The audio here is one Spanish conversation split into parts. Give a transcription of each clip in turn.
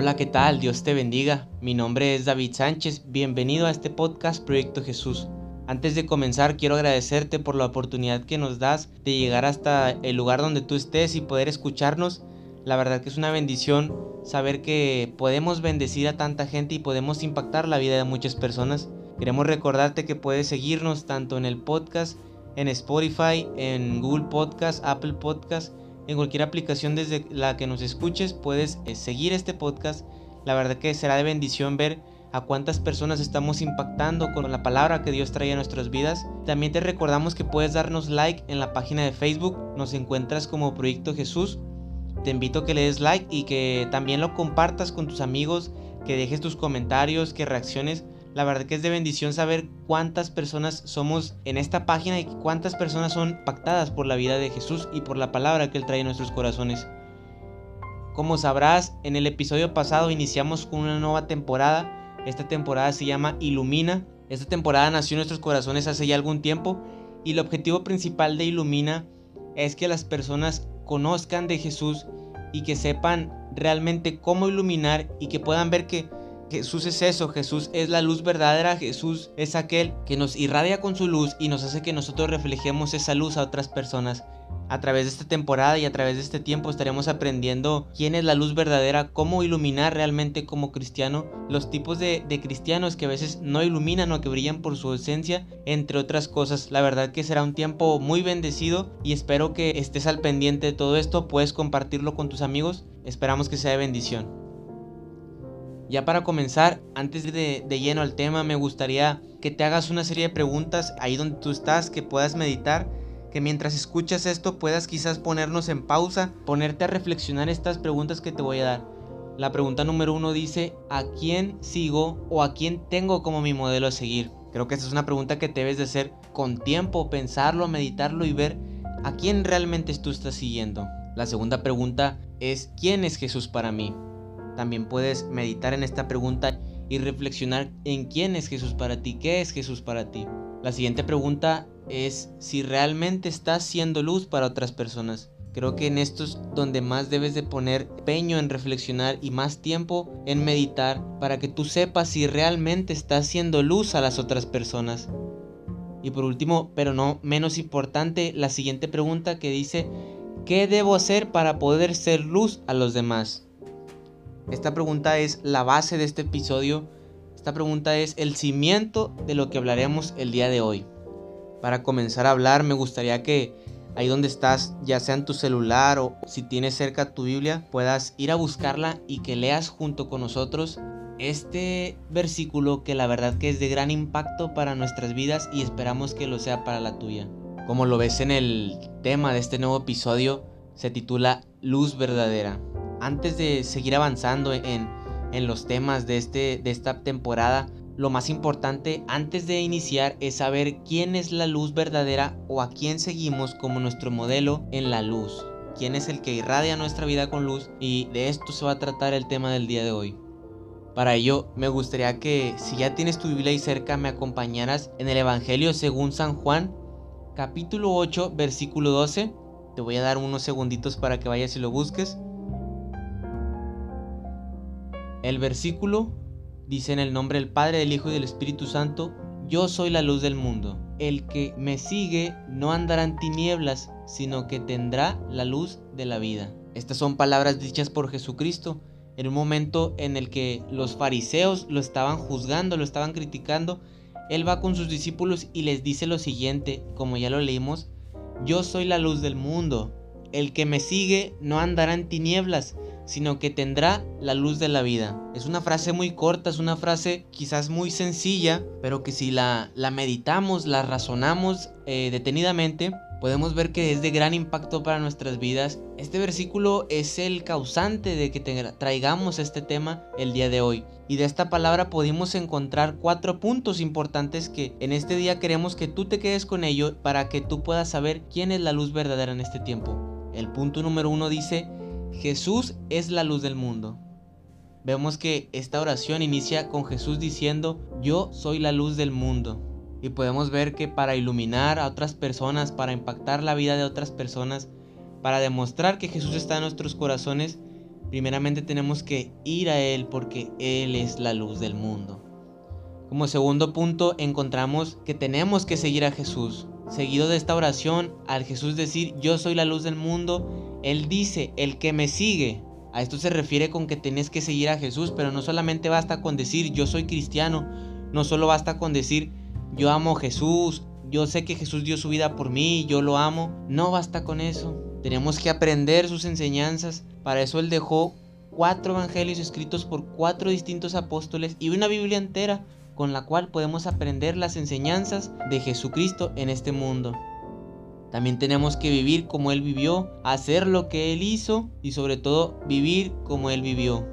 Hola, ¿qué tal? Dios te bendiga. Mi nombre es David Sánchez. Bienvenido a este podcast Proyecto Jesús. Antes de comenzar, quiero agradecerte por la oportunidad que nos das de llegar hasta el lugar donde tú estés y poder escucharnos. La verdad que es una bendición saber que podemos bendecir a tanta gente y podemos impactar la vida de muchas personas. Queremos recordarte que puedes seguirnos tanto en el podcast, en Spotify, en Google Podcast, Apple Podcast en cualquier aplicación desde la que nos escuches puedes eh, seguir este podcast. La verdad que será de bendición ver a cuántas personas estamos impactando con la palabra que Dios trae a nuestras vidas. También te recordamos que puedes darnos like en la página de Facebook. Nos encuentras como Proyecto Jesús. Te invito a que le des like y que también lo compartas con tus amigos, que dejes tus comentarios, que reacciones la verdad que es de bendición saber cuántas personas somos en esta página y cuántas personas son pactadas por la vida de Jesús y por la palabra que Él trae en nuestros corazones. Como sabrás, en el episodio pasado iniciamos con una nueva temporada. Esta temporada se llama Ilumina. Esta temporada nació en nuestros corazones hace ya algún tiempo y el objetivo principal de Ilumina es que las personas conozcan de Jesús y que sepan realmente cómo iluminar y que puedan ver que Jesús es eso, Jesús es la luz verdadera, Jesús es aquel que nos irradia con su luz y nos hace que nosotros reflejemos esa luz a otras personas. A través de esta temporada y a través de este tiempo estaremos aprendiendo quién es la luz verdadera, cómo iluminar realmente como cristiano, los tipos de, cristianos que a veces no iluminan o que brillan por su esencia, entre otras cosas. La verdad que será un tiempo muy bendecido y espero que estés al pendiente de todo esto, puedes compartirlo con tus amigos, esperamos que sea de bendición. Ya para comenzar, antes de, de, lleno al tema, me gustaría que te hagas una serie de preguntas ahí donde tú estás, que puedas meditar, que mientras escuchas esto puedas quizás ponernos en pausa, ponerte a reflexionar estas preguntas que te voy a dar. La pregunta número uno dice, ¿a quién sigo o a quién tengo como mi modelo a seguir? Creo que esta es una pregunta que debes de hacer con tiempo, pensarlo, meditarlo y ver a quién realmente tú estás siguiendo. La segunda pregunta es, ¿quién es Jesús para mí? También puedes meditar en esta pregunta y reflexionar en quién es Jesús para ti, qué es Jesús para ti. La siguiente pregunta es si realmente estás siendo luz para otras personas. Creo que en esto es donde más debes de poner peño en reflexionar y más tiempo en meditar para que tú sepas si realmente estás siendo luz a las otras personas. Y por último, pero no menos importante, la siguiente pregunta que dice, ¿qué debo hacer para poder ser luz a los demás? Esta pregunta es la base de este episodio. Esta pregunta es el cimiento de lo que hablaremos el día de hoy. Para comenzar a hablar me gustaría que ahí donde estás, ya sea en tu celular o si tienes cerca tu Biblia, puedas ir a buscarla y que leas junto con nosotros este versículo que la verdad que es de gran impacto para nuestras vidas y esperamos que lo sea para la tuya. Como lo ves en el tema de este nuevo episodio, se titula Luz verdadera antes de seguir avanzando en, los temas de, este, de esta temporada, lo más importante antes de iniciar es saber quién es la luz verdadera o a quién seguimos como nuestro modelo en la luz. Quién es el que irradia nuestra vida con luz y de esto se va a tratar el tema del día de hoy. Para ello, me gustaría que si ya tienes tu Biblia ahí cerca, me acompañaras en el Evangelio según San Juan, capítulo 8, versículo 12. Te voy a dar unos segunditos para que vayas y lo busques. El versículo dice en el nombre del Padre, del Hijo y del Espíritu Santo, yo soy la luz del mundo. El que me sigue no andará en tinieblas, sino que tendrá la luz de la vida. Estas son palabras dichas por Jesucristo en un momento en el que los fariseos lo estaban juzgando, lo estaban criticando. Él va con sus discípulos y les dice lo siguiente, como ya lo leímos, yo soy la luz del mundo. El que me sigue no andará en tinieblas, sino que tendrá la luz de la vida. Es una frase muy corta, es una frase quizás muy sencilla, pero que si la, la meditamos, la razonamos eh, detenidamente, podemos ver que es de gran impacto para nuestras vidas. Este versículo es el causante de que traigamos este tema el día de hoy. Y de esta palabra pudimos encontrar cuatro puntos importantes que en este día queremos que tú te quedes con ello para que tú puedas saber quién es la luz verdadera en este tiempo. El punto número uno dice, Jesús es la luz del mundo. Vemos que esta oración inicia con Jesús diciendo, yo soy la luz del mundo. Y podemos ver que para iluminar a otras personas, para impactar la vida de otras personas, para demostrar que Jesús está en nuestros corazones, primeramente tenemos que ir a Él porque Él es la luz del mundo. Como segundo punto encontramos que tenemos que seguir a Jesús. Seguido de esta oración, al Jesús decir yo soy la luz del mundo, Él dice el que me sigue. A esto se refiere con que tienes que seguir a Jesús, pero no solamente basta con decir yo soy cristiano, no solo basta con decir yo amo a Jesús, yo sé que Jesús dio su vida por mí, yo lo amo. No basta con eso. Tenemos que aprender sus enseñanzas. Para eso Él dejó cuatro evangelios escritos por cuatro distintos apóstoles y una Biblia entera con la cual podemos aprender las enseñanzas de Jesucristo en este mundo. También tenemos que vivir como Él vivió, hacer lo que Él hizo y sobre todo vivir como Él vivió.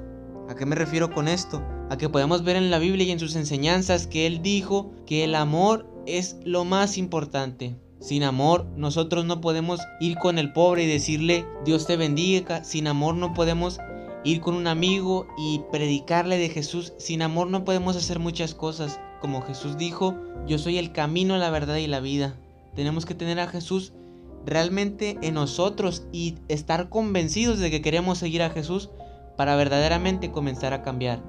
¿A qué me refiero con esto? A que podemos ver en la Biblia y en sus enseñanzas que Él dijo que el amor es lo más importante. Sin amor nosotros no podemos ir con el pobre y decirle Dios te bendiga. Sin amor no podemos ir con un amigo y predicarle de Jesús. Sin amor no podemos hacer muchas cosas. Como Jesús dijo, yo soy el camino, la verdad y la vida. Tenemos que tener a Jesús realmente en nosotros y estar convencidos de que queremos seguir a Jesús para verdaderamente comenzar a cambiar.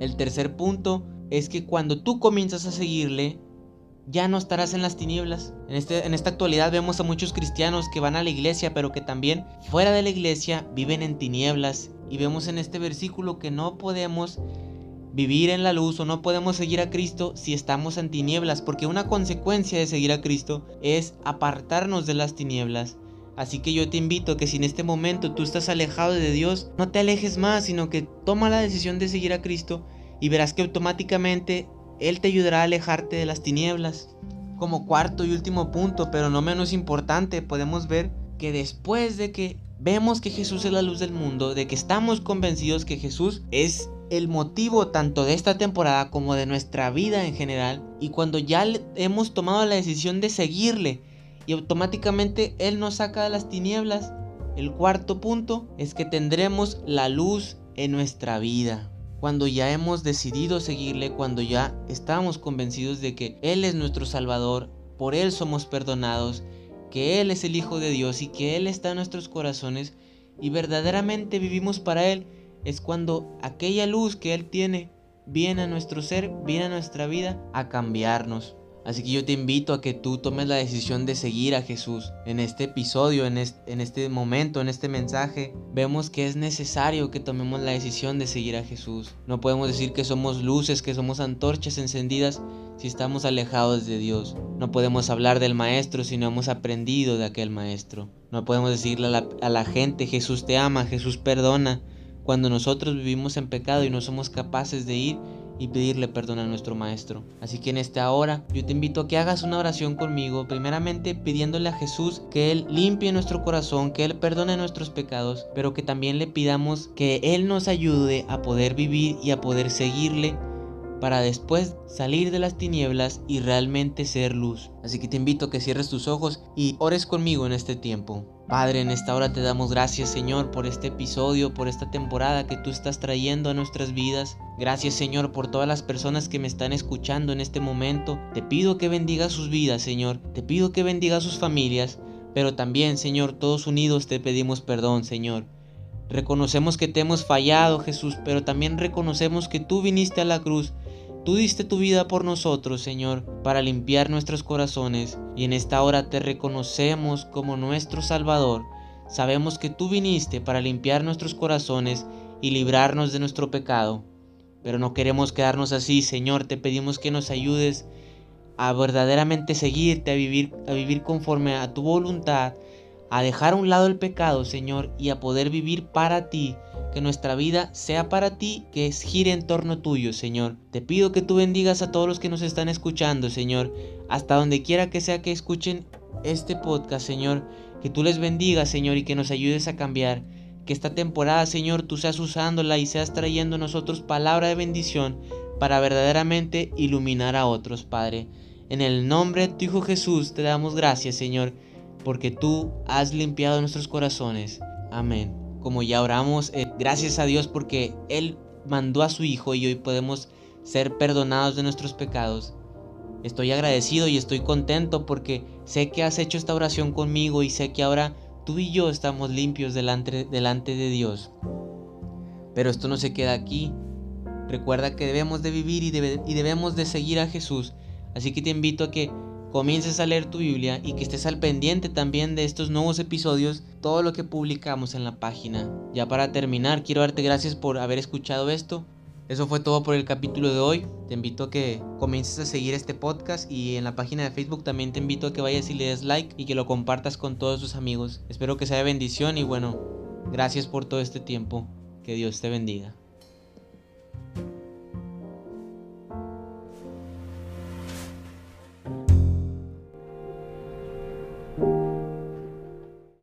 El tercer punto es que cuando tú comienzas a seguirle, ya no estarás en las tinieblas. En, este, en esta actualidad vemos a muchos cristianos que van a la iglesia, pero que también fuera de la iglesia viven en tinieblas. Y vemos en este versículo que no podemos vivir en la luz o no podemos seguir a Cristo si estamos en tinieblas, porque una consecuencia de seguir a Cristo es apartarnos de las tinieblas. Así que yo te invito que si en este momento tú estás alejado de Dios, no te alejes más, sino que toma la decisión de seguir a Cristo y verás que automáticamente él te ayudará a alejarte de las tinieblas. Como cuarto y último punto, pero no menos importante, podemos ver que después de que vemos que Jesús es la luz del mundo, de que estamos convencidos que Jesús es el motivo tanto de esta temporada como de nuestra vida en general, y cuando ya hemos tomado la decisión de seguirle y automáticamente Él nos saca de las tinieblas, el cuarto punto es que tendremos la luz en nuestra vida. Cuando ya hemos decidido seguirle, cuando ya estamos convencidos de que Él es nuestro Salvador, por Él somos perdonados, que Él es el Hijo de Dios y que Él está en nuestros corazones y verdaderamente vivimos para Él, es cuando aquella luz que Él tiene viene a nuestro ser, viene a nuestra vida a cambiarnos. Así que yo te invito a que tú tomes la decisión de seguir a Jesús. En este episodio, en este, momento, en este mensaje, vemos que es necesario que tomemos la decisión de seguir a Jesús. No podemos decir que somos luces, que somos antorchas encendidas si estamos alejados de Dios. No podemos hablar del Maestro si no hemos aprendido de aquel Maestro. No podemos decirle a la, a la gente Jesús te ama, Jesús perdona, cuando nosotros vivimos en pecado y no somos capaces de ir y pedirle perdón a nuestro Maestro. Así que en esta hora yo te invito a que hagas una oración conmigo, primeramente pidiéndole a Jesús que Él limpie nuestro corazón, que Él perdone nuestros pecados, pero que también le pidamos que Él nos ayude a poder vivir y a poder seguirle para después salir de las tinieblas y realmente ser luz. Así que te invito a que cierres tus ojos y ores conmigo en este tiempo. Padre, en esta hora te damos gracias Señor por este episodio, por esta temporada que tú estás trayendo a nuestras vidas. Gracias Señor por todas las personas que me están escuchando en este momento. Te pido que bendiga sus vidas Señor, te pido que bendiga sus familias, pero también Señor, todos unidos te pedimos perdón Señor. Reconocemos que te hemos fallado Jesús, pero también reconocemos que tú viniste a la cruz Tú diste tu vida por nosotros, Señor, para limpiar nuestros corazones, y en esta hora te reconocemos como nuestro Salvador. Sabemos que tú viniste para limpiar nuestros corazones y librarnos de nuestro pecado. Pero no queremos quedarnos así, Señor, te pedimos que nos ayudes a verdaderamente seguirte, a vivir, a vivir conforme a tu voluntad, a dejar a un lado el pecado, Señor, y a poder vivir para ti, que nuestra vida sea para ti, que gire en torno tuyo, Señor. Te pido que tú bendigas a todos los que nos están escuchando, Señor, hasta donde quiera que sea que escuchen este podcast, Señor. Que tú les bendigas, Señor, y que nos ayudes a cambiar. Que esta temporada, Señor, tú seas usándola y seas trayendo a nosotros palabra de bendición para verdaderamente iluminar a otros, Padre. En el nombre de tu Hijo Jesús te damos gracias, Señor, porque tú has limpiado nuestros corazones. Amén como ya oramos, eh, gracias a Dios porque Él mandó a su Hijo y hoy podemos ser perdonados de nuestros pecados. Estoy agradecido y estoy contento porque sé que has hecho esta oración conmigo y sé que ahora tú y yo estamos limpios delante, delante de Dios. Pero esto no se queda aquí. Recuerda que debemos de vivir y, y debemos de seguir a Jesús. Así que te invito a que comiences a leer tu Biblia y que estés al pendiente también de estos nuevos episodios, todo lo que publicamos en la página. Ya para terminar, quiero darte gracias por haber escuchado esto. Eso fue todo por el capítulo de hoy. Te invito a que comiences a seguir este podcast y en la página de Facebook también te invito a que vayas y le des like y que lo compartas con todos tus amigos. Espero que sea de bendición y bueno, gracias por todo este tiempo. Que Dios te bendiga.